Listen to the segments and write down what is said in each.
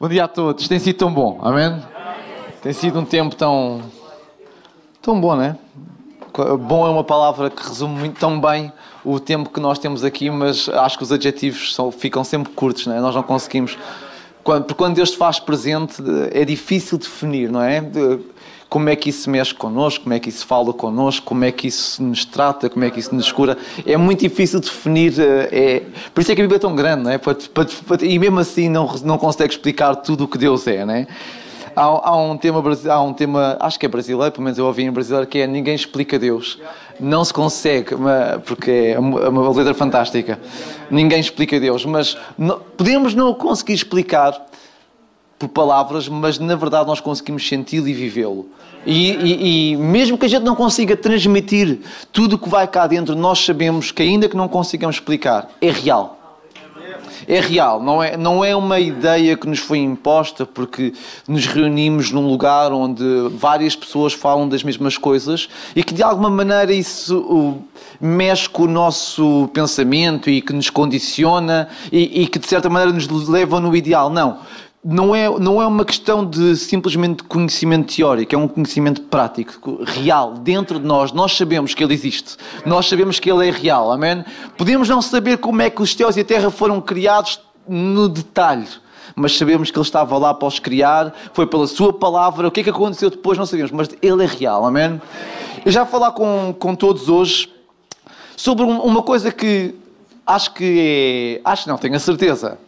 Bom dia a todos. Tem sido tão bom, amém? Tem sido um tempo tão. tão bom, né? Bom é uma palavra que resume muito, tão bem o tempo que nós temos aqui, mas acho que os adjetivos são, ficam sempre curtos, né? Nós não conseguimos. Quando, porque quando Deus te faz presente, é difícil definir, não é? Como é que isso mexe connosco, como é que isso fala connosco, como é que isso nos trata, como é que isso nos cura. É muito difícil definir. Eh, é... Por isso é que a Bíblia é tão grande, não é? E mesmo assim não, não consegue explicar tudo o que Deus é, não é? Há, há, um tema, há um tema, acho que é brasileiro, pelo menos eu ouvi em brasileiro, que é Ninguém explica Deus. Não se consegue, porque é uma letra fantástica. Ninguém explica Deus, mas podemos não conseguir explicar por palavras, mas na verdade nós conseguimos senti-lo e vivê-lo. E, e, e, mesmo que a gente não consiga transmitir tudo o que vai cá dentro, nós sabemos que, ainda que não consigamos explicar, é real. É real, não é, não é uma ideia que nos foi imposta porque nos reunimos num lugar onde várias pessoas falam das mesmas coisas e que de alguma maneira isso mexe com o nosso pensamento e que nos condiciona e, e que de certa maneira nos leva no ideal. Não não é, não é uma questão de simplesmente conhecimento teórico, é um conhecimento prático, real, dentro de nós. Nós sabemos que ele existe, nós sabemos que ele é real, amém? Podemos não saber como é que os céus e a terra foram criados no detalhe, mas sabemos que ele estava lá para os criar, foi pela sua palavra. O que é que aconteceu depois não sabemos, mas ele é real, amém? Eu já vou falar com, com todos hoje sobre uma coisa que acho que é. Acho não, tenho a certeza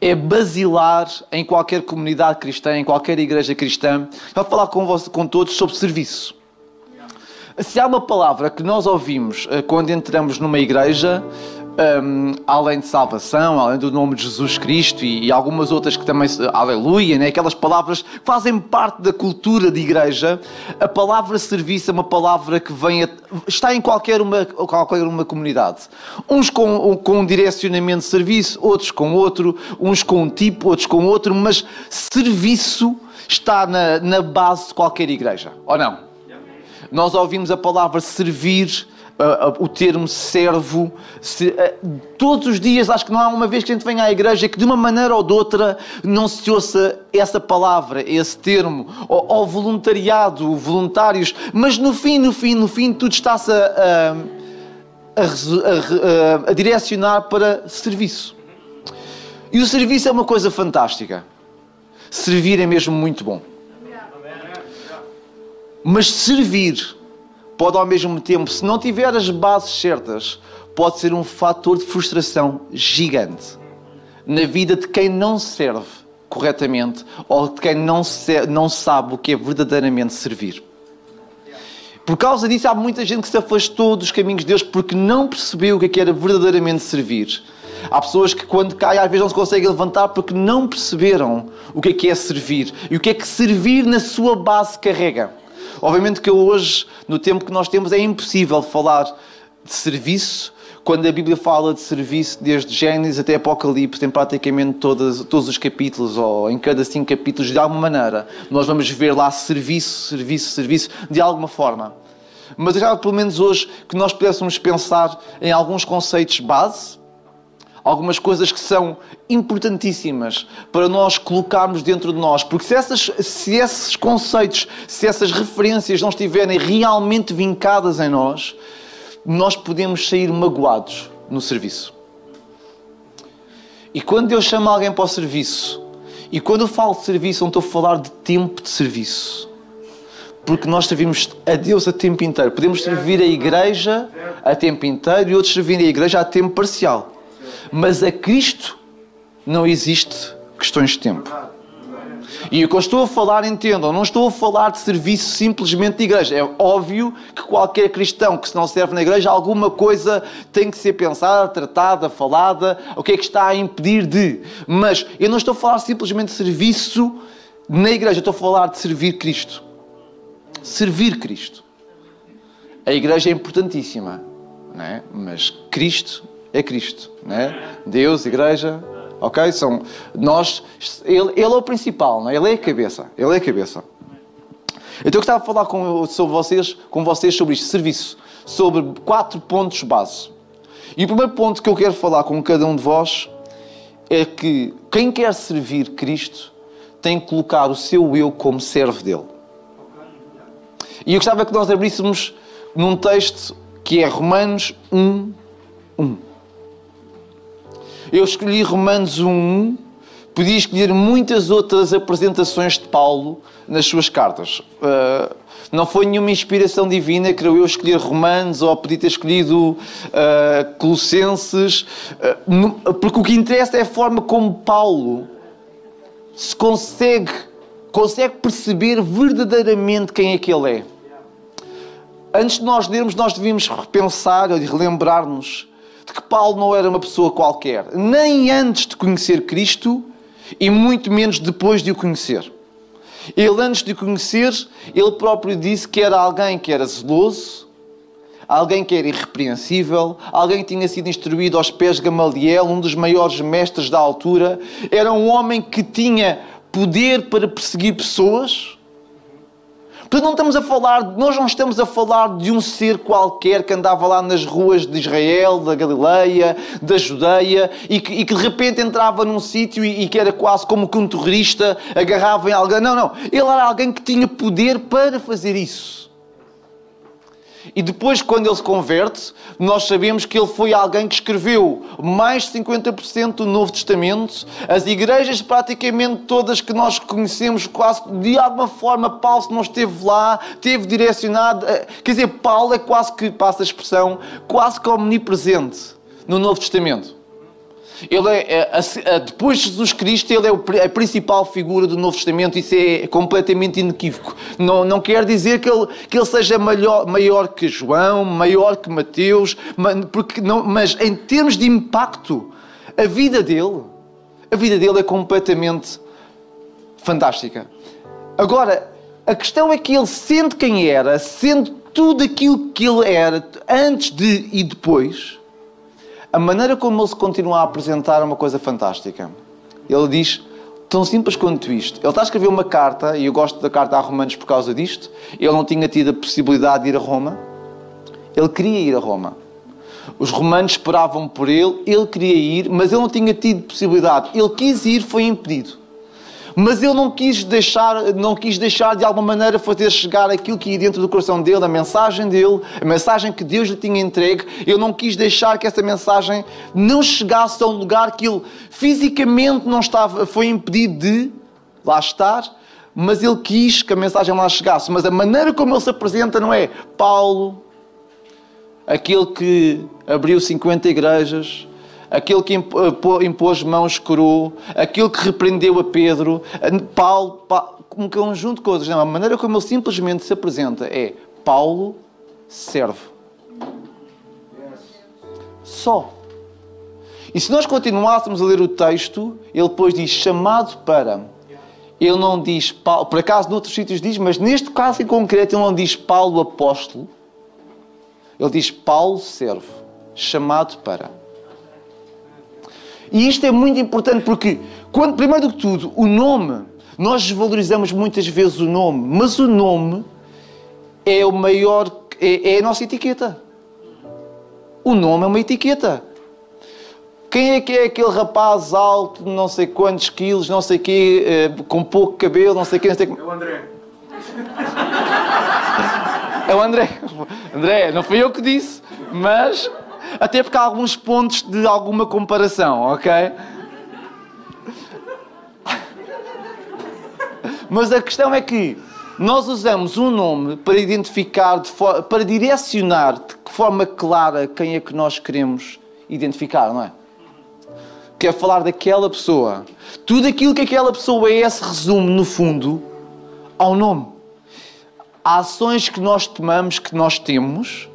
é basilar em qualquer comunidade cristã, em qualquer igreja cristã. Vou falar com, você, com todos sobre serviço. Se há uma palavra que nós ouvimos eh, quando entramos numa igreja, um, além de salvação, além do nome de Jesus Cristo e, e algumas outras que também, aleluia, né? aquelas palavras que fazem parte da cultura de igreja, a palavra serviço é uma palavra que vem a, está em qualquer uma, qualquer uma comunidade. Uns com, com um direcionamento de serviço, outros com outro, uns com um tipo, outros com outro, mas serviço está na, na base de qualquer igreja, ou não? Nós ouvimos a palavra servir uh, o termo servo. Se, uh, todos os dias, acho que não há uma vez que a gente venha à igreja que de uma maneira ou de outra não se ouça essa palavra, esse termo, ou, ou voluntariado, voluntários, mas no fim, no fim, no fim, tudo está-se a, a, a, a direcionar para serviço. E o serviço é uma coisa fantástica. Servir é mesmo muito bom. Mas servir pode ao mesmo tempo, se não tiver as bases certas, pode ser um fator de frustração gigante na vida de quem não serve corretamente ou de quem não, não sabe o que é verdadeiramente servir. Por causa disso, há muita gente que se afastou dos caminhos de Deus porque não percebeu o que é era verdadeiramente servir. Há pessoas que, quando caem, às vezes não se conseguem levantar porque não perceberam o que é que é servir e o que é que servir na sua base carrega. Obviamente que hoje, no tempo que nós temos, é impossível falar de serviço quando a Bíblia fala de serviço, desde Gênesis até Apocalipse, tem praticamente todos, todos os capítulos, ou em cada cinco capítulos, de alguma maneira, nós vamos ver lá serviço, serviço, serviço, de alguma forma. Mas já pelo menos hoje que nós pudéssemos pensar em alguns conceitos base, algumas coisas que são importantíssimas para nós colocarmos dentro de nós, porque se, essas, se esses conceitos, se essas referências não estiverem realmente vincadas em nós, nós podemos sair magoados no serviço. E quando Deus chama alguém para o serviço, e quando eu falo de serviço, não estou a falar de tempo de serviço. Porque nós servimos a Deus a tempo inteiro. Podemos servir a igreja a tempo inteiro e outros servirem a igreja a tempo parcial. Mas a Cristo não existe questões de tempo. E o que eu estou a falar, entendam, não estou a falar de serviço simplesmente de igreja. É óbvio que qualquer cristão que se não serve na igreja, alguma coisa tem que ser pensada, tratada, falada, o que é que está a impedir de. Mas eu não estou a falar simplesmente de serviço na igreja, eu estou a falar de servir Cristo. Servir Cristo. A igreja é importantíssima, não é? mas Cristo é Cristo, né? Deus, Igreja, ok? São nós, ele, ele é o principal, não é? Ele é a cabeça, ele é a cabeça. Então eu gostava de falar com, sobre vocês, com vocês sobre isto, serviço, sobre quatro pontos base. E o primeiro ponto que eu quero falar com cada um de vós é que quem quer servir Cristo tem que colocar o seu eu como servo dele. E eu gostava que nós abríssemos num texto que é Romanos 1, 1. Eu escolhi Romanos 1, 1 podia escolher muitas outras apresentações de Paulo nas suas cartas. Uh, não foi nenhuma inspiração divina, creio eu, escolher Romanos ou podia ter escolhido uh, Colossenses, uh, porque o que interessa é a forma como Paulo se consegue, consegue perceber verdadeiramente quem é que ele é. Antes de nós lermos, nós devíamos repensar e relembrar-nos de que Paulo não era uma pessoa qualquer, nem antes de conhecer Cristo, e muito menos depois de o conhecer. Ele, antes de o conhecer, ele próprio disse que era alguém que era zeloso, alguém que era irrepreensível, alguém que tinha sido instruído aos pés de Gamaliel, um dos maiores mestres da altura. Era um homem que tinha poder para perseguir pessoas Portanto, não estamos a falar, nós não estamos a falar de um ser qualquer que andava lá nas ruas de Israel, da Galileia, da Judeia e que, e que de repente entrava num sítio e, e, que era quase como que um terrorista agarrava em alguém. Não, não. Ele era alguém que tinha poder para fazer isso. E depois, quando ele se converte, nós sabemos que ele foi alguém que escreveu mais de 50% do Novo Testamento. As igrejas, praticamente todas que nós conhecemos, quase de alguma forma, Paulo, se não esteve lá, teve direcionado. Eh, quer dizer, Paulo é quase que, passa a expressão, quase que omnipresente no Novo Testamento. Ele é, é, depois de Jesus Cristo, ele é a principal figura do Novo Testamento. Isso é completamente inequívoco. Não, não quer dizer que ele, que ele seja maior, maior que João, maior que Mateus, porque não, mas em termos de impacto, a vida dele, a vida dele é completamente fantástica. Agora, a questão é que ele, sendo quem era, sendo tudo aquilo que ele era antes de e depois, a maneira como ele se continua a apresentar é uma coisa fantástica. Ele diz, tão simples quanto isto. Ele está a escrever uma carta, e eu gosto da carta a Romanos por causa disto. Ele não tinha tido a possibilidade de ir a Roma. Ele queria ir a Roma. Os romanos esperavam por ele, ele queria ir, mas ele não tinha tido possibilidade. Ele quis ir, foi impedido. Mas ele não quis deixar, não quis deixar de alguma maneira fazer chegar aquilo que ia dentro do coração dele, a mensagem dele, a mensagem que Deus lhe tinha entregue. Ele não quis deixar que essa mensagem não chegasse a um lugar que ele fisicamente não estava, foi impedido de lá estar, mas ele quis que a mensagem lá chegasse. Mas a maneira como ele se apresenta não é Paulo, aquele que abriu 50 igrejas, aquele que eh, impôs mãos curou, aquele que repreendeu a Pedro, Paulo, um conjunto de coisas. Não, a maneira como ele simplesmente se apresenta é Paulo serve. Só. E se nós continuássemos a ler o texto, ele depois diz chamado para. Ele não diz Paulo, por acaso noutros sítios diz, mas neste caso em concreto ele não diz Paulo apóstolo. Ele diz Paulo serve, chamado para. E isto é muito importante porque, quando, primeiro do que tudo, o nome, nós desvalorizamos muitas vezes o nome, mas o nome é o maior, é, é a nossa etiqueta. O nome é uma etiqueta. Quem é que é aquele rapaz alto, não sei quantos quilos, não sei quê, eh, com pouco cabelo, não sei quê, não sei É o André. É o André. André, não fui eu que disse, mas até porque há alguns pontos de alguma comparação, ok? Mas a questão é que nós usamos um nome para identificar, para direcionar de forma clara quem é que nós queremos identificar, não é? Quer falar daquela pessoa. Tudo aquilo que aquela pessoa é se resume, no fundo, ao nome. Há ações que nós tomamos, que nós temos,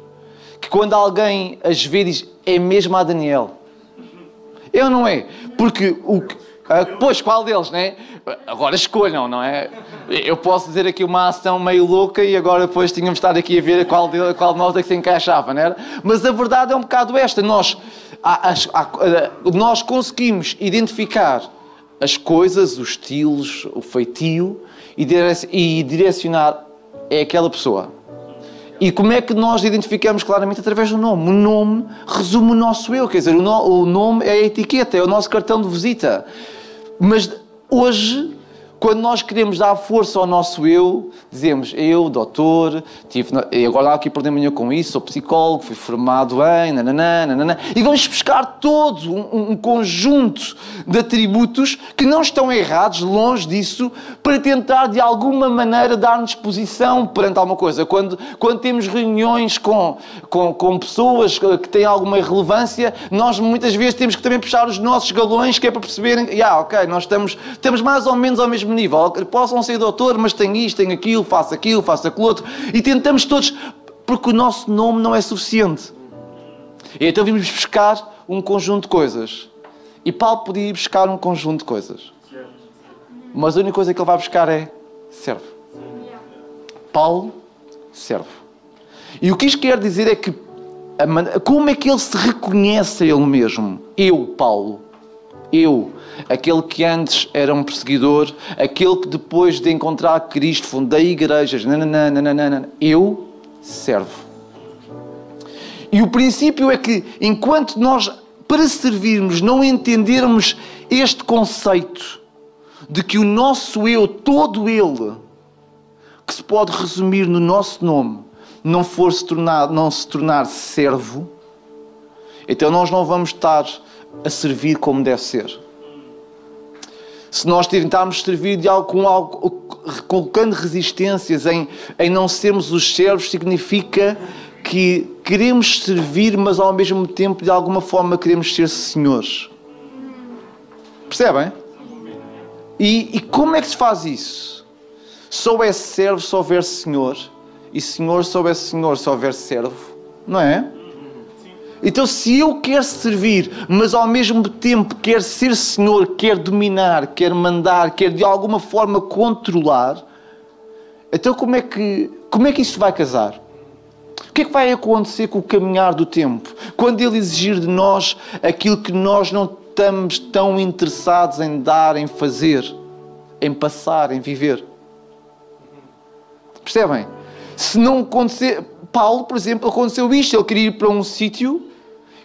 que quando alguém as vê diz, é mesmo a Daniel. Eu não é. Porque o ah, pois, qual deles, né? Agora escolham, não é? Eu posso dizer aqui uma ação meio louca e agora depois tínhamos estar aqui a ver qual de, qual de nós é que se encaixava, não era? Mas a verdade é um bocado esta. Nós, nós conseguimos identificar as coisas, os estilos, o feitio e direcionar é aquela pessoa. E como é que nós identificamos claramente através do nome? O nome resume o nosso eu, quer dizer, o, nome é a etiqueta, é o nosso cartão de visita. Mas hoje, Quando nós queremos dar força ao nosso eu, dizemos eu, doutor, tive, e agora aqui por manhã com isso, sou psicólogo, fui formado em, nananã, nananã, e vamos buscar todo um, um conjunto de atributos que não estão errados, longe disso, para tentar de alguma maneira dar-nos posição perante alguma coisa. Quando, quando temos reuniões com, com, com pessoas que têm alguma relevância, nós muitas vezes temos que também puxar os nossos galões, que é para perceberem, yeah, ok, nós estamos, estamos mais ou menos ao mesmo nível. Possam ser doutor, mas tenho isto, tenho aquilo, faço aquilo, faço aquilo outro. E tentamos todos, porque o nosso nome não é suficiente. E então vimos buscar um conjunto de coisas. E Paulo podia ir buscar um conjunto de coisas. Mas a única coisa que ele vai buscar é serve. Paulo serve. E o que isto quer dizer é que como é que ele se reconhece a ele mesmo? Eu, Paulo. Eu, aquele que antes era um perseguidor, aquele que depois de encontrar Cristo fundei igrejas, nananana, nananana, eu servo. E o princípio é que enquanto nós, para servirmos, não entendermos este conceito de que o nosso eu, todo ele, que se pode resumir no nosso nome, não for se tornar, não se tornar servo, então nós não vamos estar a servir como deve ser. Se nós tentarmos servir de algo, com algo, colocando resistências em, em não sermos os servos, significa que queremos servir, mas ao mesmo tempo, de alguma forma, queremos ser senhores. Percebem? E, e como é que se faz isso? Só é servo se houver senhor, e senhor se houver senhor, se houver servo, não é? Então, se eu quero servir, mas ao mesmo tempo quero ser Senhor, quero dominar, quero mandar, quero de alguma forma controlar, então como é que, como é que isso vai casar? O que é que vai acontecer com o caminhar do tempo? Quando Ele exigir de nós aquilo que nós não estamos tão interessados em dar, em fazer, em passar, em viver. Percebem? Se não acontecer. Paulo, por exemplo, aconteceu isto. Ele queria ir para um sítio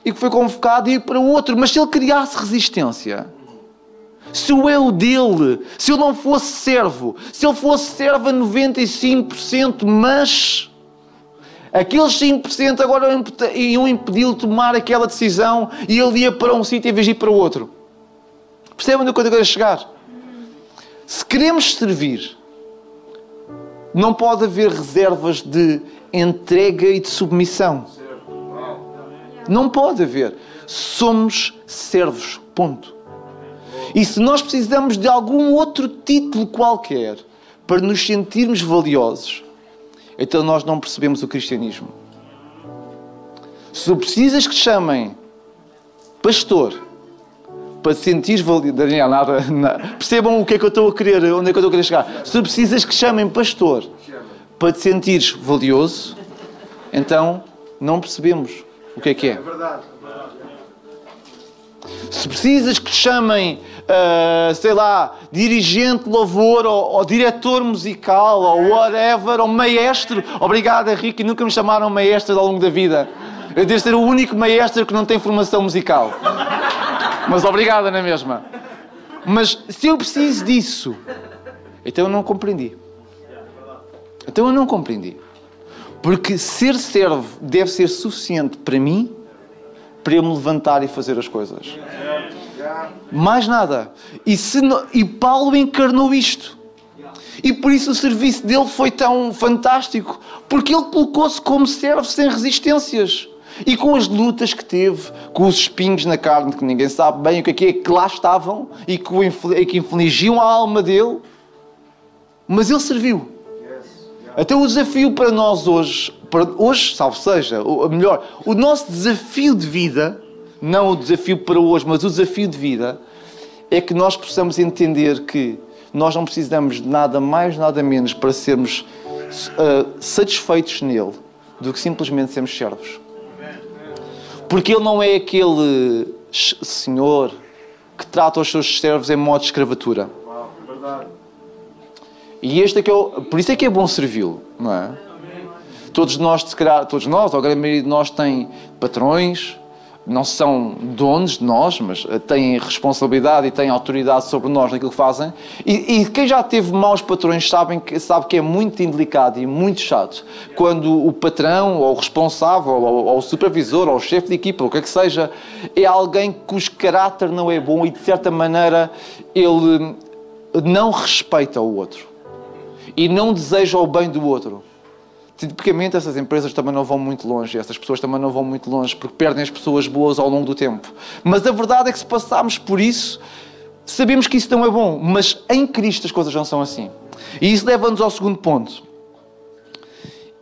e que foi convocado a ir para outro. Mas se ele criasse resistência, se o eu dele, se ele não fosse servo, se ele fosse servo a 95%, mas aqueles 5% agora iam impedi-lo de tomar aquela decisão e ele ia para um sítio em vez de ir para outro. Percebem onde eu quero chegar? Se queremos servir, não pode haver reservas de entrega e de submissão. Não pode haver. Somos servos. Ponto. E se nós precisamos de algum outro título qualquer para nos sentirmos valiosos, então nós não percebemos o cristianismo. Se precisas que te chamem pastor para te sentir valioso, Daniel, nada, nada, percebam o que é que eu estou a querer, onde é que eu estou a querer chegar. Se precisas que te chamem pastor para te sentires valioso, então não percebemos o que é que é? É. Se precisas que te chamem, uh, sei lá, dirigente de louvor ou, ou, diretor musical ou whatever, ou maestro, obrigado Henrique, nunca me chamaram maestro ao longo da vida. Eu devo ser o único maestro que não tem formação musical. Mas obrigado na mesma. Mas se eu preciso disso, então eu não compreendi. Então eu não compreendi. Porque ser servo deve ser suficiente para mim para eu me levantar e fazer as coisas. Mais nada. E, se, e Paulo encarnou isto. E por isso o serviço dele foi tão fantástico. Porque ele colocou-se como servo sem resistências. E com as lutas que teve, com os espinhos na carne, que ninguém sabe bem o que é que, é, que lá estavam e que, que infligiam a alma dele. Mas ele serviu. Até o desafio para nós hoje, para hoje, salvo seja, ou melhor, o nosso desafio de vida, não o desafio para hoje, mas o desafio de vida, é que nós possamos entender que nós não precisamos de nada mais, nada menos para sermos uh, satisfeitos nele do que simplesmente sermos servos. Porque ele não é aquele senhor que trata os seus servos em modo de escravatura. É verdade. E este é que é o, por isso é que é bom servi-lo, não é? Todos nós, se calhar, todos nós, ou a grande maioria de nós tem patrões, não são donos de nós, mas eh, têm responsabilidade e têm autoridade sobre nós naquilo que fazem. E, e quem já teve maus patrões sabem que, sabe que é muito indelicado e muito chato quando o patrão, ou o responsável, ou, ou o supervisor, ou o chefe de equipa, ou o que é que seja, é alguém cujo caráter não é bom e de certa maneira ele não respeita o outro e não deseja o bem do outro. Tipicamente, essas empresas também não vão muito longe, essas pessoas também não vão muito longe, porque perdem as pessoas boas ao longo do tempo. Mas a verdade é que se passarmos por isso, sabemos que isso não é bom, mas em Cristo as coisas não são assim. E isso leva-nos ao segundo ponto.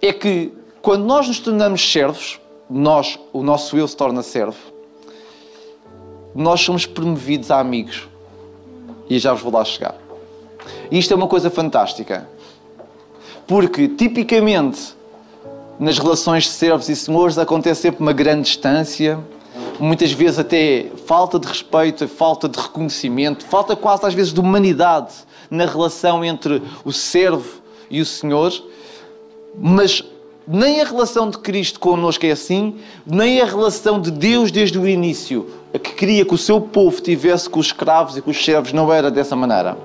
É que quando nós nos tornamos servos, nós, o nosso eu se torna servo, nós somos promovidos a amigos. E já vos vou lá chegar. E isto é uma coisa fantástica. Porque, tipicamente, nas relações de servos e senhores acontece sempre uma grande distância, muitas vezes até falta de respeito, falta de reconhecimento, falta quase às vezes de humanidade na relação entre o servo e o senhor. Mas nem a relação de Cristo connosco é assim, nem a relação de Deus desde o início, a que queria que o seu povo tivesse com os escravos e com os servos, não era dessa maneira.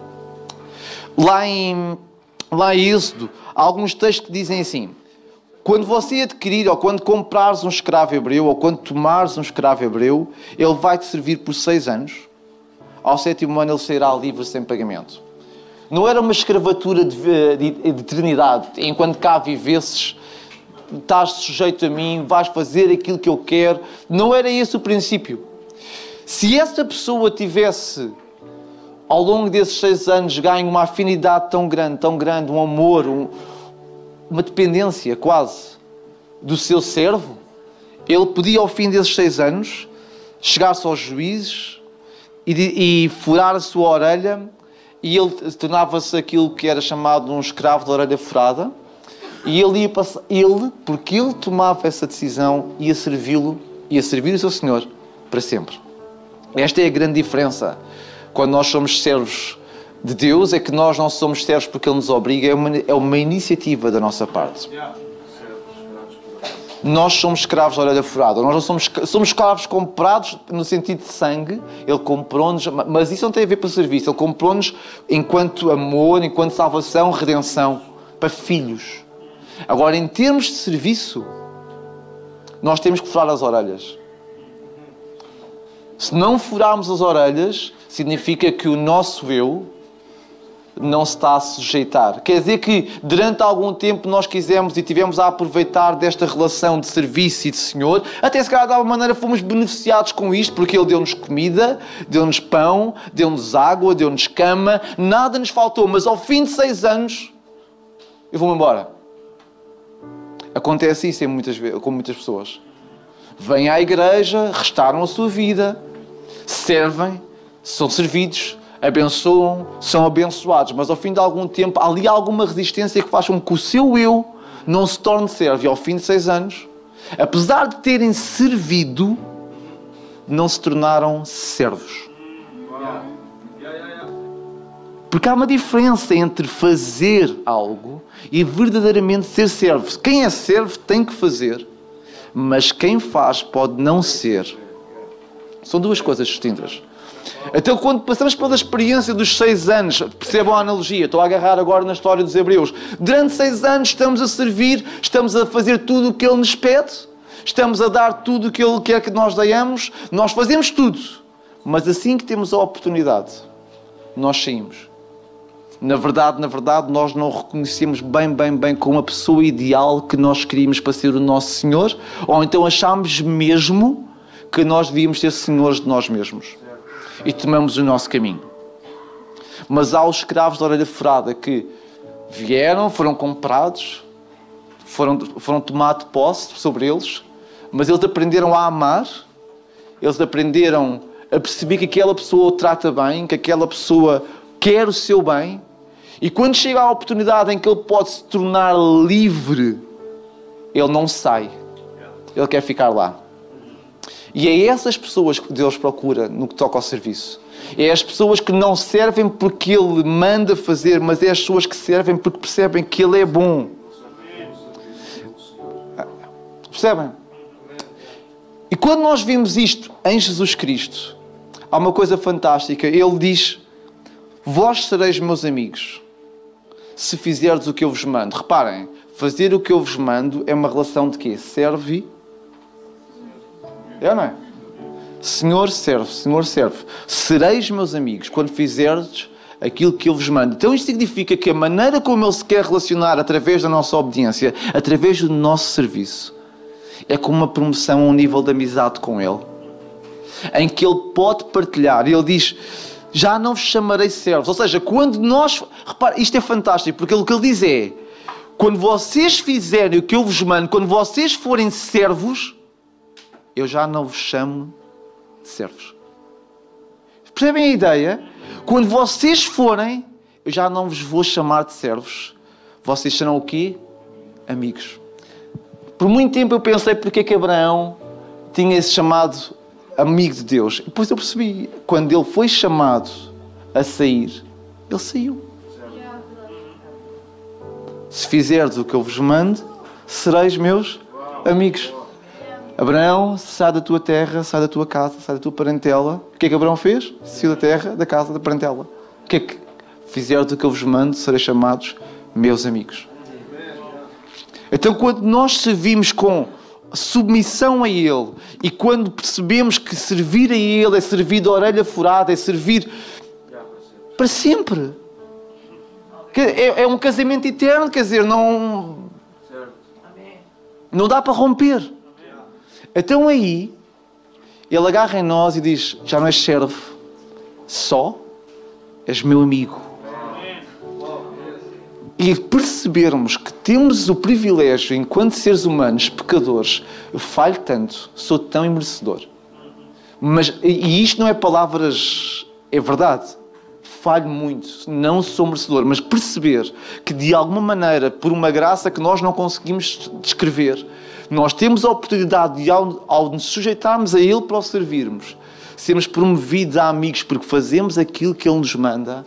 Lá em, lá em Êxodo, há alguns textos que dizem assim: quando você adquirir ou quando comprares um escravo hebreu ou quando tomares um escravo hebreu, ele vai te servir por seis anos. Ao sétimo ano ele sairá livre sem pagamento. Não era uma escravatura de, de, de eternidade, enquanto cá vivesses, estás sujeito a mim, vais fazer aquilo que eu quero. Não era esse o princípio. Se essa pessoa tivesse ao longo desses seis anos ganho uma afinidade tão grande, tão grande, um amor, um, uma dependência quase do seu servo, ele podia ao fim desses seis anos chegar-se aos juízes e, e furar a sua orelha e ele tornava-se aquilo que era chamado um escravo de orelha furada. E ele ia passar, ele, porque ele tomava essa decisão, ia servi-lo, ia servir o seu Senhor para sempre. Esta é a grande diferença quando nós somos servos de Deus, é que nós não somos servos porque Ele nos obriga, é uma, é uma iniciativa da nossa parte. Nós somos escravos da orelha furada. Nós não somos, somos escravos comprados no sentido de sangue. Ele comprou-nos, mas isso não tem a ver com o serviço. Ele comprou-nos enquanto amor, enquanto salvação, redenção, para filhos. Agora, em termos de serviço, nós temos que furar as orelhas. Se não furarmos as orelhas, significa que o nosso eu não se está a sujeitar. Quer dizer que durante algum tempo nós quisemos e tivemos a aproveitar desta relação de serviço e de Senhor, até se calhar de alguma maneira fomos beneficiados com isto, porque Ele deu-nos comida, deu-nos pão, deu-nos água, deu-nos cama, nada nos faltou, mas ao fim de seis anos eu vou-me embora. Acontece isso muitas, com muitas pessoas. Vêm à igreja, restaram a sua vida, servem, são servidos, abençoam, são abençoados, mas ao fim de algum tempo há ali alguma resistência que faz com que o seu eu não se torne servo. E ao fim de seis anos, apesar de terem servido, não se tornaram servos. Porque há uma diferença entre fazer algo e verdadeiramente ser servo. Quem é servo tem que fazer, mas quem faz pode não ser. São duas coisas distintas. Então, quando passamos pela experiência dos seis anos, percebam a analogia, estou a agarrar agora na história dos Hebreus. Durante seis anos estamos a servir, estamos a fazer tudo o que Ele nos pede, estamos a dar tudo o que Ele quer que nós demos, nós fazemos tudo. Mas assim que temos a oportunidade, nós saímos. Na verdade, na verdade, nós não reconhecemos bem, bem, bem como a pessoa ideal que nós queríamos para ser o nosso Senhor, ou então achamos mesmo que nós devíamos ser senhores de nós mesmos e tomamos o nosso caminho. Mas há os escravos da orelha furada que vieram, foram comprados, foram, foram tomado posse sobre eles, mas eles aprenderam a amar, eles aprenderam a perceber que aquela pessoa o trata bem, que aquela pessoa quer o seu bem, e quando chega a oportunidade em que ele pode se tornar livre, ele não sai, ele quer ficar lá. E é essas pessoas que Deus procura no que toca ao serviço. É as pessoas que não servem porque Ele manda fazer, mas é as pessoas que servem porque percebem que Ele é bom. Percebem? E quando nós vimos isto em Jesus Cristo, há uma coisa fantástica. Ele diz: Vós sereis meus amigos se fizerdes o que eu vos mando. Reparem, fazer o que eu vos mando é uma relação de quê? Serve. É ou não é? Senhor serve, Senhor serve. Sereis meus amigos quando fizerdes aquilo que eu vos mando. Então isto significa que a maneira como Ele se quer relacionar através da nossa obediência, através do nosso serviço, é como uma promoção a um nível de amizade com Ele. Em que Ele pode partilhar. Ele diz: Já não vos chamarei servos. Ou seja, quando nós. Repara, isto é fantástico, porque o que Ele diz é: Quando vocês fizerem o que eu vos mando, quando vocês forem servos, eu já não vos chamo de servos. Percebem a ideia? Quando vocês forem, eu já não vos vou chamar de servos. Vocês serão o quê? Amigos. Por muito tempo eu pensei porque é que Abraão tinha esse chamado amigo de Deus. E depois eu percebi, quando ele foi chamado a sair, ele saiu. Se fizerdes o que eu vos mando, sereis meus amigos. Abraão, sai da tua terra, sai da tua casa, sai da tua parentela. O que é que Abraão fez? Saiu da terra, da casa, da parentela. O que é que fizerdes o que eu vos mando, sereis chamados meus amigos. Então, quando nós servimos com submissão a Ele e quando percebemos que servir a Ele é servir de orelha furada, é servir para sempre. É, é um casamento eterno, quer dizer, não. Não dá para romper. Então aí, Ele agarra em nós e diz: Já não és servo, só és meu amigo e percebermos que temos o privilégio, enquanto seres humanos, pecadores, eu falho tanto, sou tão imerecedor. Mas, e isto não é palavras, é verdade. Falho muito, não sou merecedor, mas perceber que de alguma maneira, por uma graça que nós não conseguimos descrever, nós temos a oportunidade de, ao, ao nos sujeitarmos a Ele para o servirmos, sermos promovidos a amigos porque fazemos aquilo que Ele nos manda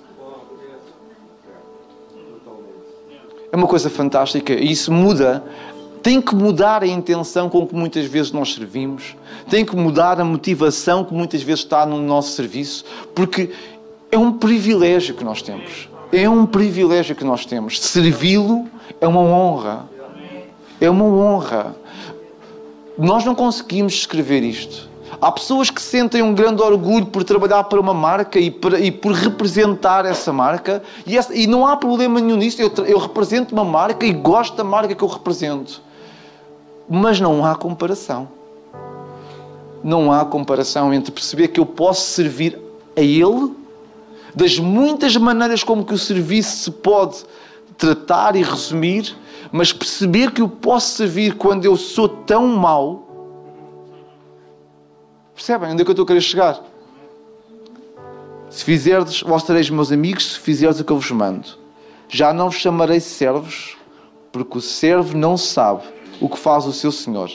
é uma coisa fantástica e isso muda. Tem que mudar a intenção com que muitas vezes nós servimos, tem que mudar a motivação que muitas vezes está no nosso serviço, porque é um privilégio que nós temos. É um privilégio que nós temos. Servi-lo é uma honra. É uma honra. Nós não conseguimos escrever isto. Há pessoas que sentem um grande orgulho por trabalhar para uma marca e, por, e por representar essa marca, e, essa, e, não há problema nenhum nisso. Eu, eu represento uma marca e gosto da marca que eu represento. Mas não há comparação. Não há comparação entre perceber que eu posso servir a Ele, das muitas maneiras como que o serviço se pode tratar e resumir, mas perceber que eu posso servir quando eu sou tão mau Percebem onde é que eu estou a querer chegar? Se fizerdes, vós sereis meus amigos, se fizerdes o que eu vos mando. Já não vos chamarei servos, porque o servo não sabe o que faz o seu senhor.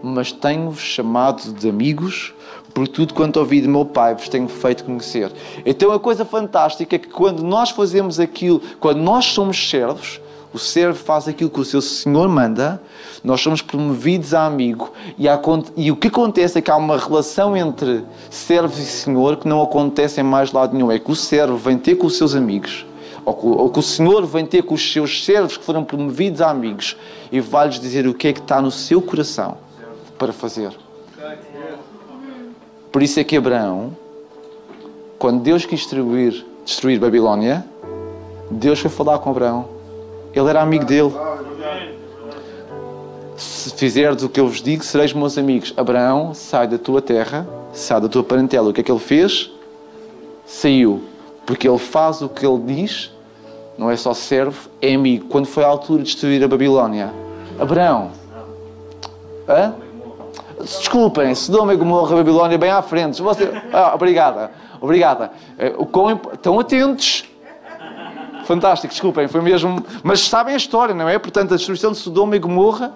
Mas tenho-vos chamado de amigos, por tudo quanto ouvi de meu Pai vos tenho feito conhecer. Então a coisa fantástica é que quando nós fazemos aquilo, quando nós somos servos, o servo faz aquilo que o seu senhor manda, nós somos promovidos a amigo. E, há, e, o que acontece é que há uma relação entre servo e senhor que não acontece em mais lado nenhum. É que o servo vem ter com os seus amigos, ou que, ou que o senhor vem ter com os seus servos que foram promovidos a amigos e vai-lhes dizer o que é que está no seu coração para fazer. Por isso é que Abraão, quando Deus quis destruir, destruir Babilónia, Deus foi falar com Abraão ele era amigo dele. Se fizerdes o que eu vos digo, sereis meus amigos. Abraão, sai da tua terra, sai da tua parentela. O que é que ele fez? Saiu. Porque ele faz o que ele diz, não é só servo, é amigo. Quando foi a altura de destruir a Babilónia, Abraão, hã? Desculpem, Sodoma e Gomorra, Babilónia, bem à frente. Você, ah, obrigada, obrigada. Eh, estão atentos Fantástico, desculpem, foi mesmo. Mas sabem a história, não é? Portanto, a destruição de Sodoma e Gomorra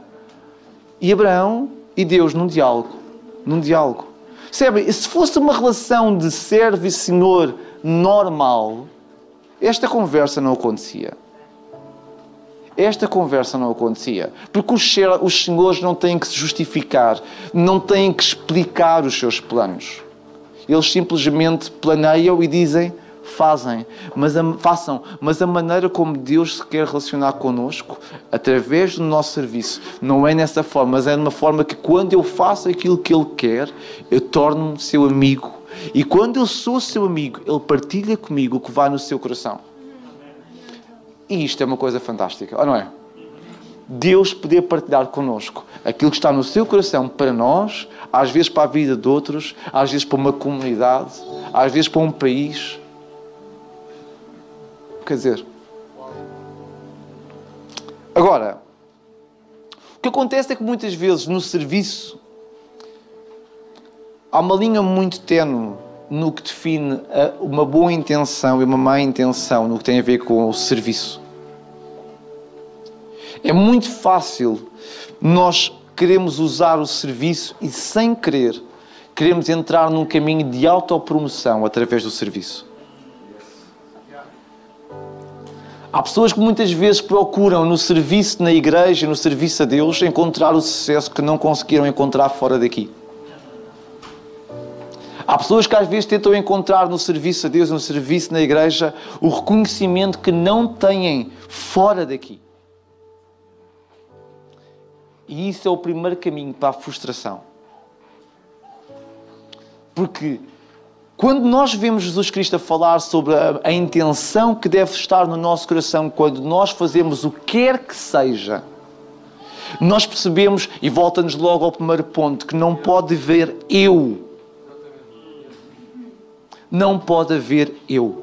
e Abraão e Deus num diálogo. Num diálogo. Percebem? Se fosse uma relação de servo e senhor normal, esta conversa não acontecia. Esta conversa não acontecia. Porque os, os senhores não têm que se justificar, não têm que explicar os seus planos. Eles simplesmente planeiam e dizem: fazem, mas a, façam, mas a maneira como Deus se quer relacionar connosco, através do nosso serviço, não é nessa forma, mas é de uma forma que quando eu faço aquilo que Ele quer, eu torno-me seu amigo. E quando eu sou seu amigo, Ele partilha comigo o que vai no seu coração. E isto é uma coisa fantástica, ou não é? Deus poder partilhar connosco aquilo que está no seu coração para nós, às vezes para a vida de outros, às vezes para uma comunidade, às vezes para um país. Quer dizer, agora, o que acontece é que muitas vezes no serviço há uma linha muito tenue no que define uma boa intenção e uma má intenção no que tem a ver com o serviço. É muito fácil nós queremos usar o serviço e, sem querer, queremos entrar num caminho de autopromoção através do serviço. Há pessoas que muitas vezes procuram no serviço na igreja, no serviço a Deus, encontrar o sucesso que não conseguiram encontrar fora daqui. Há pessoas que às vezes tentam encontrar no serviço a Deus, no serviço na igreja, o reconhecimento que não têm fora daqui. E isso é o primeiro caminho para a frustração. Porque quando nós vemos Jesus Cristo a falar sobre a, a, intenção que deve estar no nosso coração quando nós fazemos o que quer que seja, nós percebemos, e volta-nos logo ao primeiro ponto, que não pode haver eu. Não pode haver eu.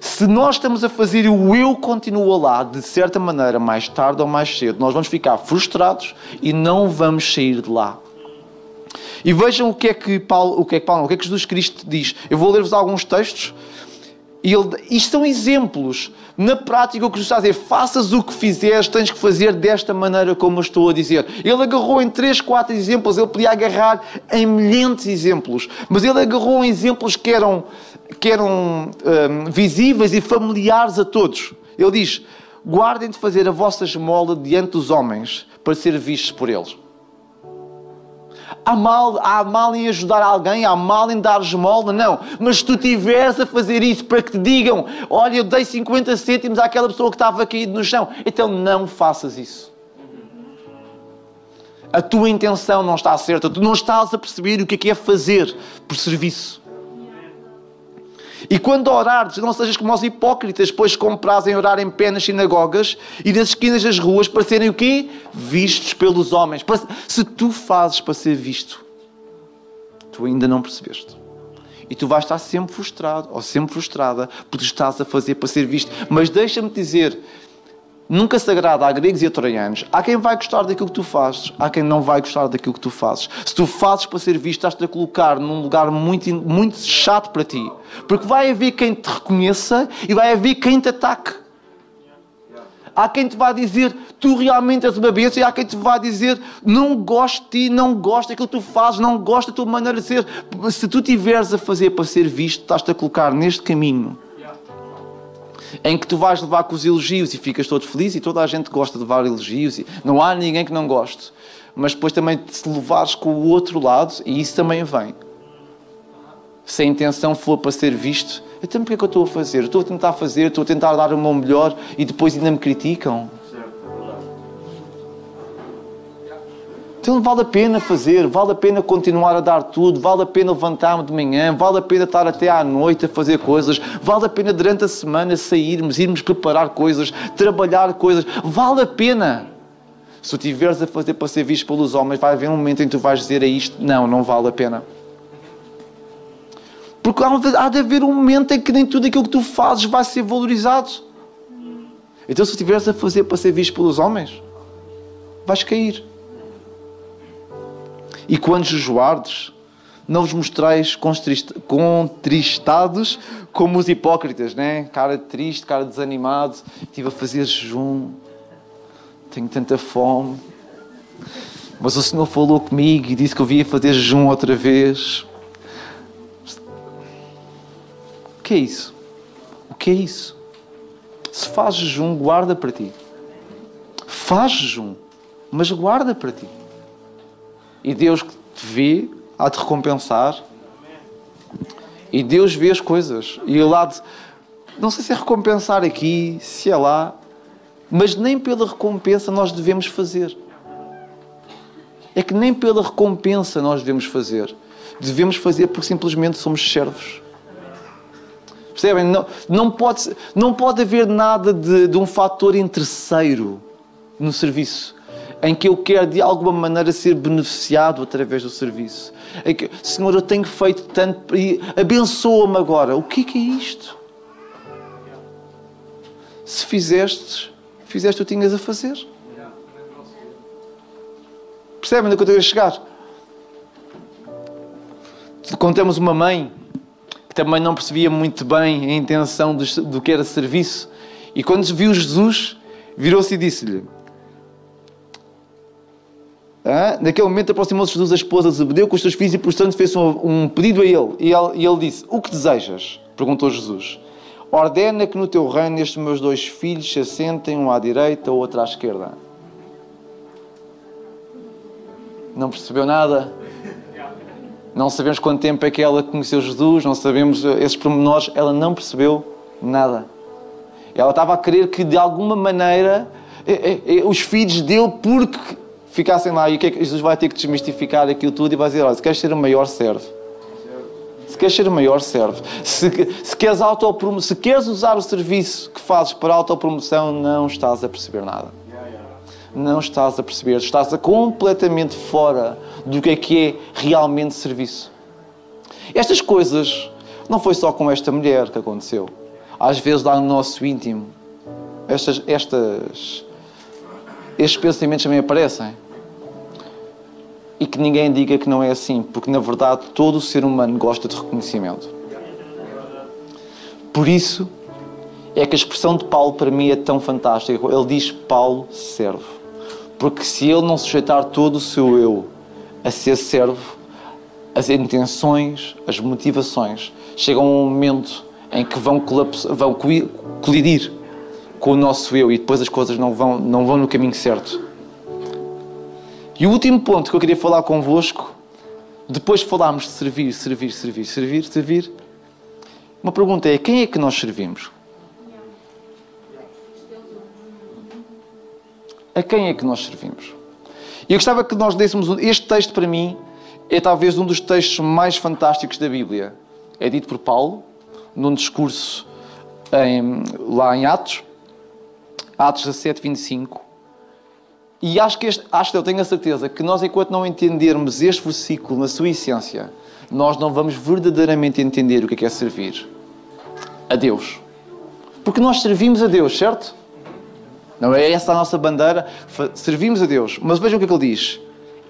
Se nós estamos a fazer o eu continua lá, de certa maneira, mais tarde ou mais cedo, nós vamos ficar frustrados e não vamos sair de lá. E vejam o que é que Paulo, o que é que Paulo, o que é que Jesus Cristo diz. Eu vou ler-vos alguns textos. Ele, isto são exemplos. Na prática, o que Jesus está a dizer, faças o que fizeres, tens que fazer desta maneira como eu estou a dizer. Ele agarrou em três, quatro exemplos, ele podia agarrar em milhares de exemplos, mas ele agarrou em exemplos que eram, que eram um, visíveis e familiares a todos. Ele diz: guardem de fazer a vossa esmola diante dos homens para ser vistos por eles. Há mal, há mal em ajudar alguém, há mal em dar esmola, não. Mas se tu estiveres a fazer isso para que te digam, olha, eu dei 50 cêntimos àquela pessoa que estava caído no chão, então não faças isso. A tua intenção não está certa, tu não estás a perceber o que é que é fazer por serviço. E quando orares, não sejas como os hipócritas, pois comprazem orar em pé nas sinagogas e nas esquinas das ruas para serem o quê? Vistos pelos homens. Se tu fazes para ser visto, tu ainda não percebeste. E tu vais estar sempre frustrado ou sempre frustrada porque estás a fazer para ser visto. Mas deixa-me dizer, nunca se agrada a gregos e a troianos. Há quem vai gostar daquilo que tu fazes, há quem não vai gostar daquilo que tu fazes. Se tu fazes para ser visto, estás-te a colocar num lugar muito, muito chato para ti. Porque vai haver quem te reconheça e vai haver quem te ataque. Há quem te vá dizer, tu realmente és uma bênção, e há quem te vá dizer, não gosto de ti, não gosto daquilo que tu fazes, não gosto da tua maneira de ser. Se tu tiveres a fazer para ser visto, estás-te a colocar neste caminho em que tu vais levar com os elogios e ficas todo feliz e toda a gente gosta de levar elogios e não há ninguém que não goste. Mas depois também se levares com o outro lado, e isso também vem. Se a intenção for para ser visto, então porque é que eu estou a fazer? Eu estou a tentar fazer, estou a tentar dar o meu melhor e depois ainda me criticam. Então vale a pena fazer, vale a pena continuar a dar tudo, vale a pena levantar-me de manhã, vale a pena estar até à noite a fazer coisas, vale a pena durante a semana sairmos, irmos preparar coisas, trabalhar coisas, vale a pena. Se tu estiveres a fazer para ser visto pelos homens, vai haver um momento em que tu vais dizer a isto: não, não vale a pena. Porque há de haver um momento em que nem tudo aquilo que tu fazes vai ser valorizado. Então, se estiveres a fazer para ser visto pelos homens, vais cair. E quando jejuardes, não vos mostrais contristados como os hipócritas, né? Cara triste, cara desanimado. Estive a fazer jejum, tenho tanta fome. Mas o Senhor falou comigo e disse que eu via fazer jejum outra vez. O que é isso? O que é isso? Se faz jejum, guarda para ti. Faz jejum, mas guarda para ti. E Deus que te vê, há de recompensar. E Deus vê as coisas. E há de. Não sei se é recompensar aqui, se é lá, mas nem pela recompensa nós devemos fazer. É que nem pela recompensa nós devemos fazer. Devemos fazer porque simplesmente somos servos. Percebem? Não, não, pode, não pode haver nada de, de um fator terceiro no serviço em que eu quero de alguma maneira ser beneficiado através do serviço. Em que, Senhor, eu tenho feito tanto e abençoa-me agora. O que é, que é isto? Se fizeste, fizeste o que tinhas a fazer. Percebem onde é eu estou a chegar? Contamos uma mãe que também não percebia muito bem a intenção do, do que era serviço. E quando viu Jesus, virou-se e disse-lhe: ah, naquele momento aproximou-se Jesus da esposa de Zebedeu com os seus filhos e, portanto, fez um, um pedido a ele. E, ele. e ele disse: O que desejas? Perguntou Jesus. Ordena que no teu reino estes meus dois filhos se assentem, um à direita, outro à esquerda. Não percebeu nada? Não sabemos quanto tempo é que ela conheceu Jesus, não sabemos esses pormenores. Ela não percebeu nada. Ela estava a querer que, de alguma maneira, eh, eh, eh, os filhos dele, porque ficassem lá e o que é que Jesus vai ter que desmistificar aquilo tudo e vai dizer, olha, se queres ser o maior, serve. Se queres ser o maior, serve. Se, se, queres se queres usar o serviço que fazes para autopromoção, não estás a perceber nada. Não estás a perceber. Estás a completamente fora do que é que é realmente serviço. Estas coisas não foi só com esta mulher que aconteceu. Às vezes lá no nosso íntimo, estas, estas, estes pensamentos também aparecem e que ninguém diga que não é assim, porque na verdade todo ser humano gosta de reconhecimento. Por isso é que a expressão de Paulo para mim é tão fantástica. Ele diz: Paulo serve. Porque se ele não sujeitar todo o seu eu a ser servo, as intenções, as motivações chegam a um momento em que vão, vão colidir com o nosso eu e depois as coisas não vão, não vão no caminho certo. E o último ponto que eu queria falar convosco, depois de falarmos de servir, servir, servir, servir, servir, uma pergunta é: quem é que nós servimos? A quem é que nós servimos? E eu gostava que nós dessemos. Este texto, para mim, é talvez um dos textos mais fantásticos da Bíblia. É dito por Paulo, num discurso em, lá em Atos, Atos 17, 25. E acho que, este, acho que eu tenho a certeza que nós, enquanto não entendermos este versículo na sua essência, nós não vamos verdadeiramente entender o que é, é servir a Deus. Porque nós servimos a Deus, certo? Não é essa a nossa bandeira? Servimos a Deus. Mas vejam o que é que ele diz.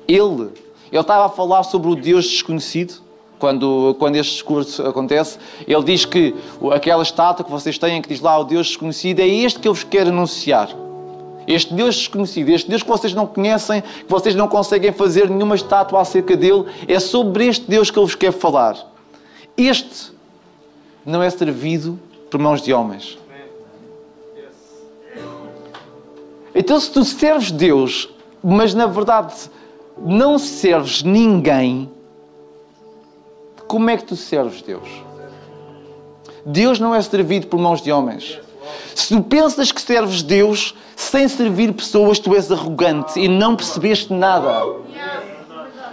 Ele, ele estava a falar sobre o Deus desconhecido, quando, quando este discurso acontece. Ele diz que aquela estátua que vocês têm, que diz lá o Deus desconhecido, é este que eu vos quero anunciar. Este Deus desconhecido, este Deus que vocês não conhecem, que vocês não conseguem fazer nenhuma estátua acerca dele, é sobre este Deus que eu vos quero falar. Este não é servido por mãos de homens. Então, se tu serves Deus, mas na verdade não serves ninguém, como é que tu serves Deus? Deus não é servido por mãos de homens. Se tu pensas que serves Deus sem servir pessoas, tu és arrogante e não percebeste nada.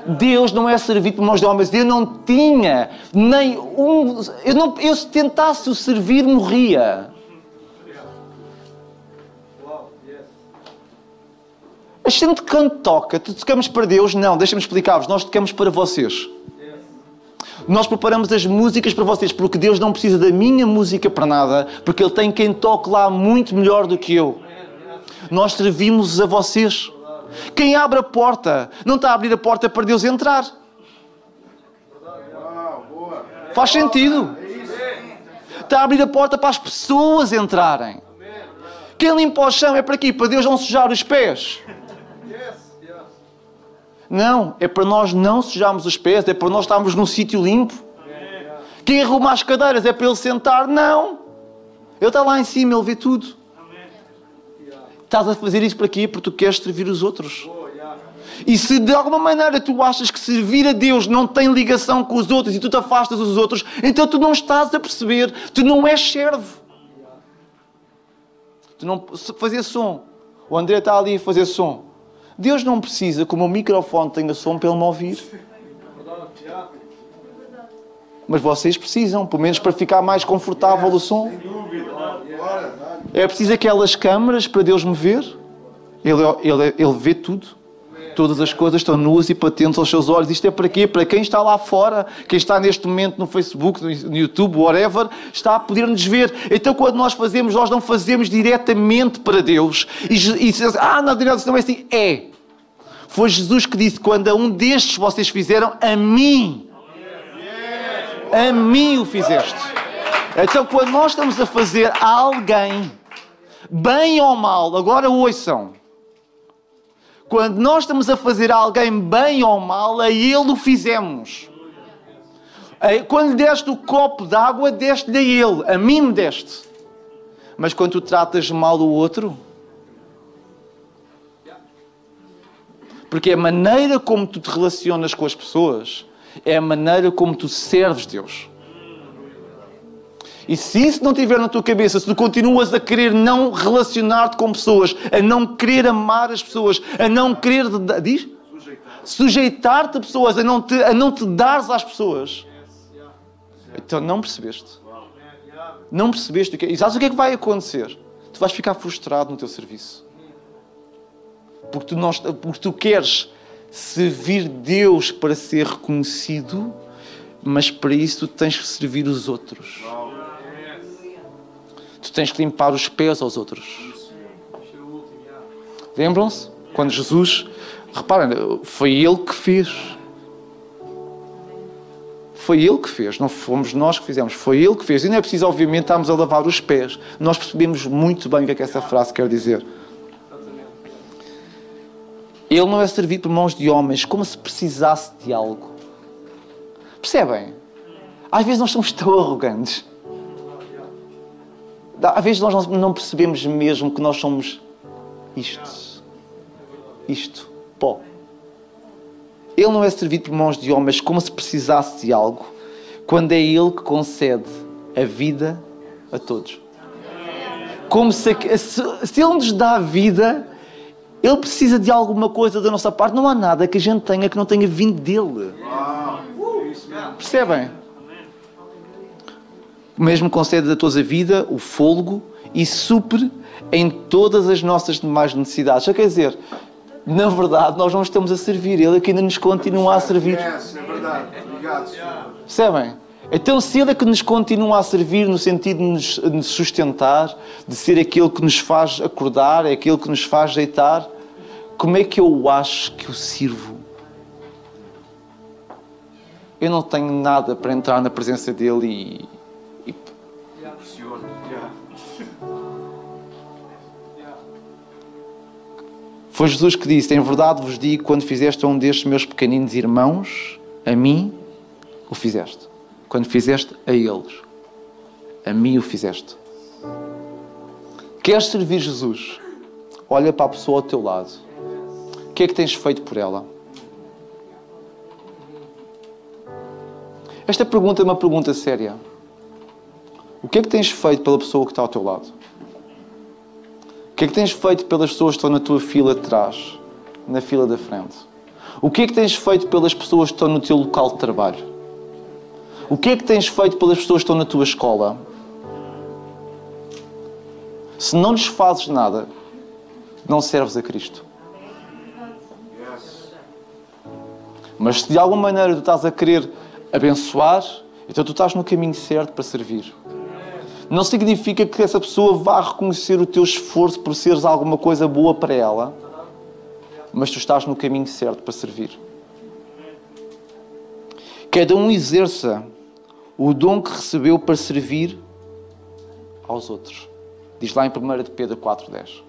Deus não é servido por mãos de homens. Eu não tinha nem um. Eu, não, eu se tentasse o servir, morria. A gente quando toca, tocamos para Deus? Não, deixa-me explicar-vos. Nós tocamos para vocês. Nós preparamos as músicas para vocês, porque Deus não precisa da minha música para nada, porque Ele tem quem toque lá muito melhor do que eu. Nós servimos a vocês. Quem abre a porta não está a abrir a porta para Deus entrar. Faz sentido. Está a abrir a porta para as pessoas entrarem. Quem limpa o chão é para aqui, para Deus não sujar os pés. Não, é para nós não sujarmos os pés, é para nós estarmos num sítio limpo. Quem arruma as cadeiras é para ele sentar? Não. Ele está lá em cima, ele vê tudo. Estás a fazer isso para quê? Porque tu queres servir os outros. E se de alguma maneira tu achas que servir a Deus não tem ligação com os outros e tu te afastas dos outros, então tu não estás a perceber, tu não és servo. Tu não fazer som. O André está ali a fazer som. Deus não precisa que o meu microfone tenha som para ele me ouvir. Mas vocês precisam, pelo menos para ficar mais confortável o som. É preciso aquelas câmaras para Deus me ver. Ele, ele, ele vê tudo. Todas as coisas estão nuas e patentes aos seus olhos. Isto é para quê? Para quem está lá fora, quem está neste momento no Facebook, no YouTube, whatever, está a poder nos ver. Então, quando nós fazemos, nós não fazemos diretamente para Deus. E, e ah, não, Deus não é assim. É. Foi Jesus que disse: quando a um destes vocês fizeram, a mim. A mim o fizeste. Então, quando nós estamos a fazer a alguém, bem ou mal, agora ouçam quando nós estamos a fazer alguém bem ou mal, a ele o fizemos. Quando lhe deste o copo de água, deste-lhe a ele, a mim me deste. Mas quando tu tratas mal o outro, porque é a maneira como tu te relacionas com as pessoas, é a maneira como tu serves Deus. E se isso não estiver na tua cabeça, se tu continuas a querer não relacionar-te com pessoas, a não querer amar as pessoas, a não querer. Diz? Sujeitar-te a pessoas, a não, te, a não te dares às pessoas. Então não percebeste. Não percebeste o que é. E sabes o que é que vai acontecer? Tu vais ficar frustrado no teu serviço. Porque tu, não, porque tu queres servir Deus para ser reconhecido, mas para isso tu tens que servir os outros tens que limpar os pés aos outros. Lembram-se? Quando Jesus, reparem, foi Ele que fez. Foi Ele que fez, não fomos nós que fizemos, foi Ele que fez. E não é preciso, obviamente, estarmos a lavar os pés. Nós percebemos muito bem o que é que essa frase quer dizer. Ele não é servido por mãos de homens como se precisasse de algo. Percebem? Às vezes nós somos tão arrogantes às vezes nós não percebemos mesmo que nós somos isto. Isto. Pó. Ele não é servido por mãos de homens como se precisasse de algo, quando é Ele que concede a vida a todos. Como se, se Ele nos dá a vida, Ele precisa de alguma coisa da nossa parte. Não há nada que a gente tenha que não tenha vindo dele. Percebem? Mesmo concede a todos a vida, o fôlego e supre em todas as nossas demais necessidades. Já quer dizer, na verdade, nós não estamos a servir, Ele é que ainda nos continua a servir. É verdade. Obrigado, Percebem? Então, se Ele é que nos continua a servir no sentido de nos, de nos sustentar, de ser aquele que nos faz acordar, é aquele que nos faz deitar, como é que eu acho que o sirvo? Eu não tenho nada para entrar na presença dele e Foi Jesus que disse: Em verdade vos digo, quando fizeste a um destes meus pequeninos irmãos, a mim o fizeste. Quando fizeste a eles, a mim o fizeste. Queres servir Jesus? Olha para a pessoa ao teu lado. O que é que tens feito por ela? Esta pergunta é uma pergunta séria. O que é que tens feito pela pessoa que está ao teu lado? Que é que tens feito pelas pessoas que estão na tua fila de trás, na fila da frente? O que é que tens feito pelas pessoas que estão no teu local de trabalho? O que é que tens feito pelas pessoas que estão na tua escola? Se não lhes fazes nada, não serves a Cristo. Mas se de alguma maneira tu estás a querer abençoar, então tu estás no caminho certo para servir não significa que essa pessoa vá reconhecer o teu esforço por seres alguma coisa boa para ela, mas tu estás no caminho certo para servir. Cada um exerça o dom que recebeu para servir aos outros. Diz lá em 1 de Pedro 4,10.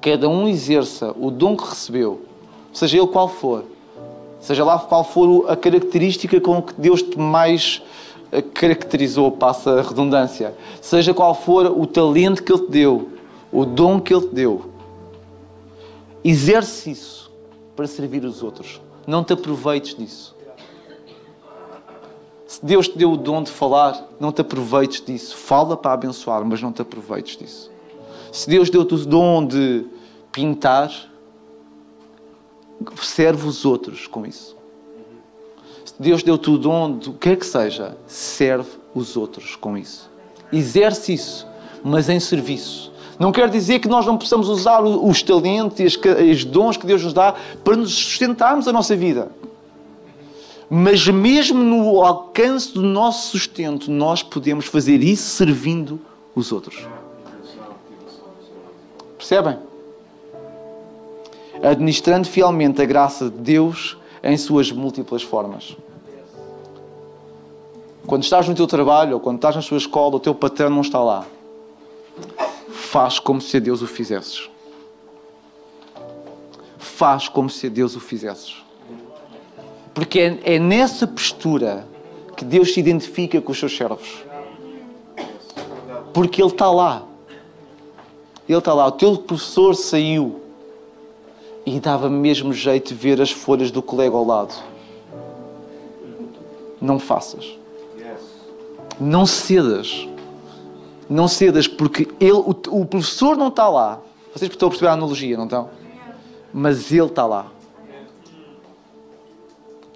Cada um exerça o dom que recebeu, seja ele qual for, seja lá qual for a característica com que Deus te mais caracterizou, passa a redundância, seja qual for o talento que Ele te deu, o dom que Ele te deu, Exerce isso para servir os outros. Não te aproveites disso. Se Deus te deu o dom de falar, não te aproveites disso. Fala para abençoar, mas não te aproveites disso. Se Deus deu-te o dom de pintar, serve os outros com isso. Deus deu-te o dom do que quer que seja, serve os outros com isso. Exerce isso, mas em serviço. Não quer dizer que nós não possamos usar os talentos e os dons que Deus nos dá para nos sustentarmos a nossa vida. Mas mesmo no alcance do nosso sustento, nós podemos fazer isso servindo os outros. Percebem? Administrando fielmente a graça de Deus em suas múltiplas formas. Quando estás no teu trabalho ou quando estás na sua escola, o teu patrão não está lá. Faz como se a Deus o fizesses. Faz como se a Deus o fizesses. Porque é, é nessa postura que Deus se identifica com os seus servos. Porque Ele está lá. Ele está lá. O teu professor saiu e dava mesmo jeito de ver as folhas do colega ao lado. Não faças. Não cedas. Não cedas, porque ele, o, o professor não está lá. Vocês estão a perceber a analogia, não estão? Mas ele está lá.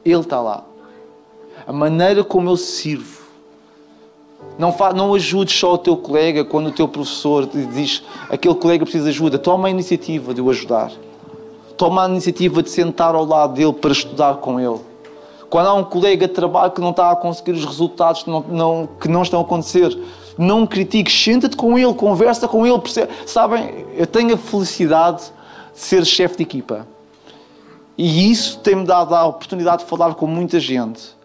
Ele está lá. A maneira como eu sirvo. Não, não ajudes só o teu colega quando o teu professor te diz aquele colega precisa de ajuda. Toma a iniciativa de o ajudar. Toma a iniciativa de sentar ao lado dele para estudar com ele. Quando há um colega de trabalho que não está a conseguir os resultados que não, não, que não estão a acontecer, não critiques, senta-te com ele, conversa com ele. Percebe? Sabem, eu tenho a felicidade de ser chefe de equipa. E isso tem-me dado a oportunidade de falar com muita gente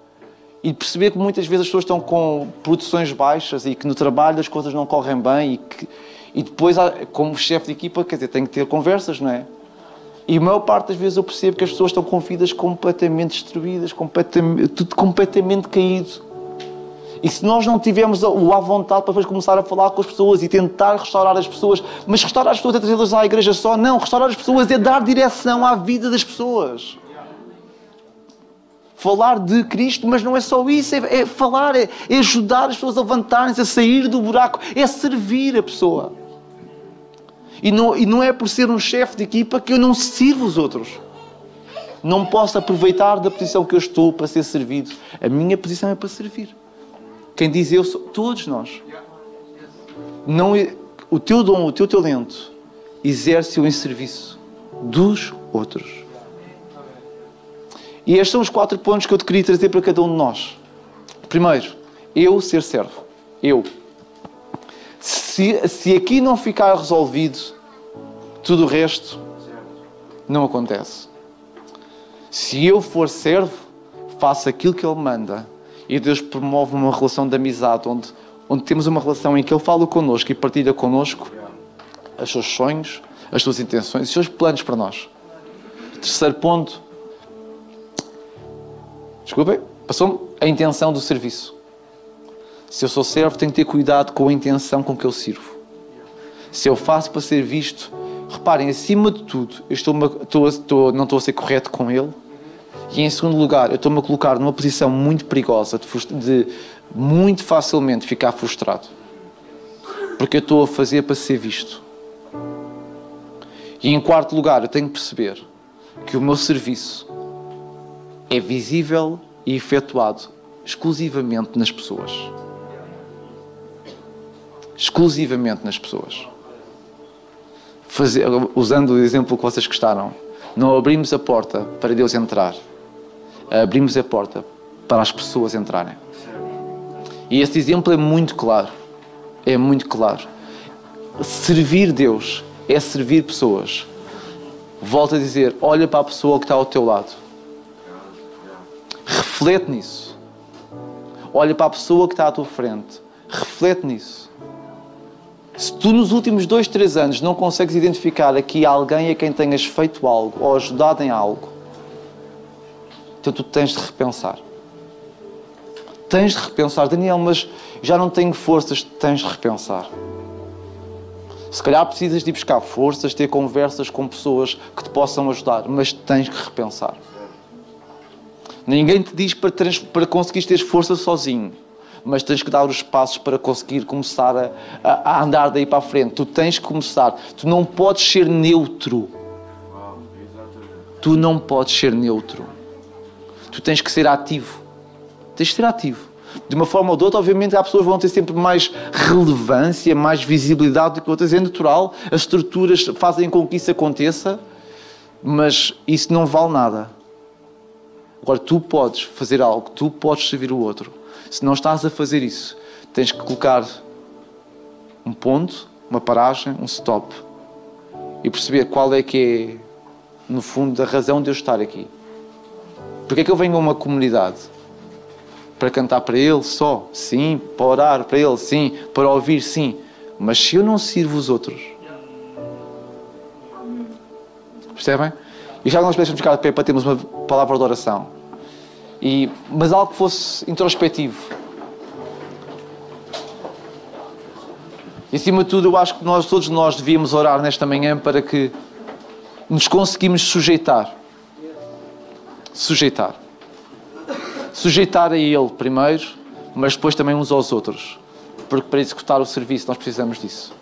e perceber que muitas vezes as pessoas estão com produções baixas e que no trabalho as coisas não correm bem e que e depois, como chefe de equipa, quer dizer, tenho que ter conversas, não é? E a maior parte das vezes eu percebo que as pessoas estão com vidas completamente destruídas, completamente, tudo completamente caído. E se nós não tivermos o à vontade para depois começar a falar com as pessoas e tentar restaurar as pessoas, mas restaurar as pessoas é trazê-las à igreja só? Não, restaurar as pessoas é dar direção à vida das pessoas. Falar de Cristo, mas não é só isso, é, é falar, é, é ajudar as pessoas a levantarem-se, a sair do buraco, é servir a pessoa. E não, e não é por ser um chefe de equipa que eu não sirvo os outros. Não posso aproveitar da posição que eu estou para ser servido. A minha posição é para servir. Quem diz eu sou todos nós. Não, o teu dom, o teu talento, exerce-o em serviço dos outros. E estes são os quatro pontos que eu te queria trazer para cada um de nós. Primeiro, eu ser servo. Eu. Se, se aqui não ficar resolvido, tudo o resto não acontece. Se eu for servo, faço aquilo que Ele manda. E Deus promove uma relação de amizade onde, onde temos uma relação em que Ele fala connosco e partilha connosco os seus sonhos, as suas intenções, os seus planos para nós. Terceiro ponto. Desculpem, passou-me a intenção do serviço. Se eu sou servo, tenho que ter cuidado com a intenção com que eu sirvo. Se eu faço para ser visto, reparem, acima de tudo, eu estou, estou, estou, não estou a ser correto com ele. E em segundo lugar, eu estou-me a colocar numa posição muito perigosa de, de muito facilmente ficar frustrado. Porque eu estou a fazer para ser visto. E em quarto lugar, eu tenho que perceber que o meu serviço é visível e efetuado exclusivamente nas pessoas exclusivamente nas pessoas. Fazer, usando o exemplo que vocês gostaram, não abrimos a porta para Deus entrar, abrimos a porta para as pessoas entrarem. E esse exemplo é muito claro. É muito claro. Servir Deus é servir pessoas. Volto a dizer: olha para a pessoa que está ao teu lado. Reflete nisso. Olha para a pessoa que está à tua frente. Reflete nisso. Se tu nos últimos dois, três anos não consegues identificar aqui alguém a quem tenhas feito algo ou ajudado em algo, então tu tens de repensar. Tens de repensar, Daniel, mas já não tenho forças, tens de repensar. Se calhar precisas de ir buscar forças, ter conversas com pessoas que te possam ajudar, mas tens que repensar. Ninguém te diz para, para conseguir ter força sozinho, mas tens que dar os passos para conseguir começar a, a, a andar daí para a frente. Tu tens que começar. Tu não podes ser neutro. Tu não podes ser neutro. Tu tens que ser ativo. Tens que ser ativo. De uma forma ou de outra, obviamente, há pessoas que vão ter sempre mais relevância, mais visibilidade do que outras. É natural, as estruturas fazem com que isso aconteça, mas isso não vale nada. Agora, tu podes fazer algo, tu podes servir o outro. Se não estás a fazer isso, tens que colocar um ponto, uma paragem, um stop e perceber qual é que é, no fundo, a razão de eu estar aqui. Porque é que eu venho a uma comunidade? Para cantar para Ele só? Sim. Para orar para Ele? Sim. Para ouvir? Sim. Mas se eu não sirvo os outros. Percebem? E já nós podemos ficar de pé para termos uma palavra de oração. E, mas algo que fosse introspectivo. E, acima de tudo, eu acho que nós, todos nós devíamos orar nesta manhã para que nos conseguimos sujeitar. Sujeitar. Sujeitar a Ele primeiro, mas depois também uns aos outros. Porque para executar o serviço nós precisamos disso.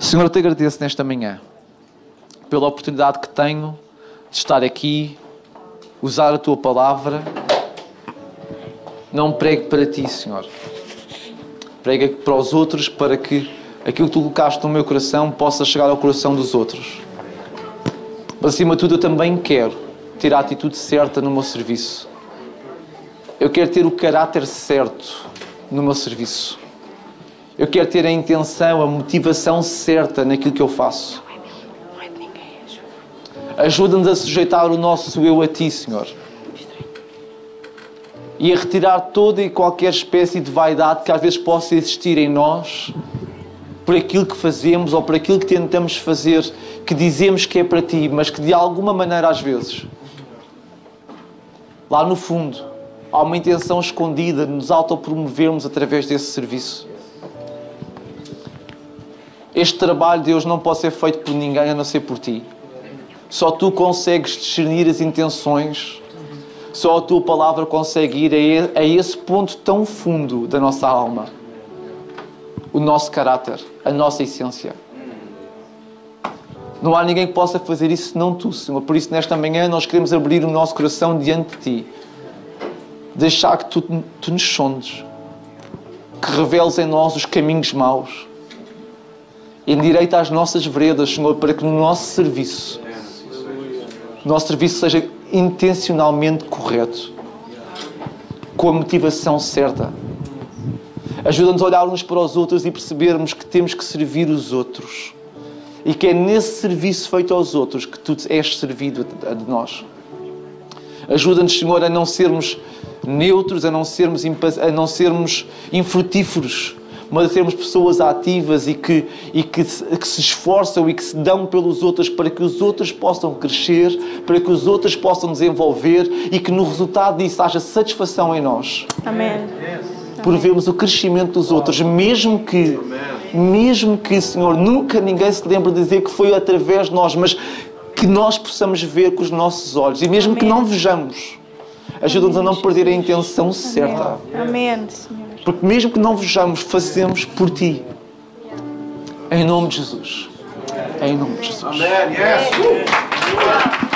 Senhor, eu te agradeço nesta manhã pela oportunidade que tenho de estar aqui, usar a tua palavra. Não pregue para ti, Senhor. Prega para os outros para que aquilo que tu colocaste no meu coração possa chegar ao coração dos outros. Mas acima de tudo, eu também quero ter a atitude certa no meu serviço. Eu quero ter o caráter certo no meu serviço. Eu quero ter a intenção, a motivação certa naquilo que eu faço. Ajuda-nos a sujeitar o nosso eu a Ti, Senhor. E a retirar toda e qualquer espécie de vaidade que às vezes possa existir em nós por aquilo que fazemos ou por aquilo que tentamos fazer, que dizemos que é para Ti, mas que de alguma maneira às vezes, lá no fundo, há uma intenção escondida de nos autopromovermos através desse serviço. Este trabalho, Deus, não pode ser feito por ninguém a não ser por Ti. Só tu consegues discernir as intenções, só a tua palavra consegue ir a esse ponto tão fundo da nossa alma, o nosso caráter, a nossa essência. Não há ninguém que possa fazer isso senão tu, Senhor. Por isso, nesta manhã, nós queremos abrir o nosso coração diante de ti, deixar que tu, tu nos sondes, que reveles em nós os caminhos maus, endireita as nossas veredas, Senhor, para que no nosso serviço nosso serviço seja intencionalmente correto, com a motivação certa. Ajuda-nos a olhar uns para os outros e percebermos que temos que servir os outros. E que é nesse serviço feito aos outros que tu és servido a de nós. Ajuda-nos, Senhor, a não sermos neutros, a não sermos, a não sermos infrutíferos, mas sermos pessoas ativas e, que, e que, se, que se esforçam e que se dão pelos outros para que os outros possam crescer, para que os outros possam desenvolver e que no resultado disso haja satisfação em nós. Amém. Por vermos o crescimento dos outros, mesmo que, mesmo que, Senhor, nunca ninguém se lembre de dizer que foi através de nós, mas que nós possamos ver com os nossos olhos e mesmo que não vejamos, ajuda-nos a não perder a intenção certa. Amém, Senhor. Porque mesmo que não vejamos, fazemos por ti. Em nome de Jesus. Em nome de Jesus. Amen. Yes.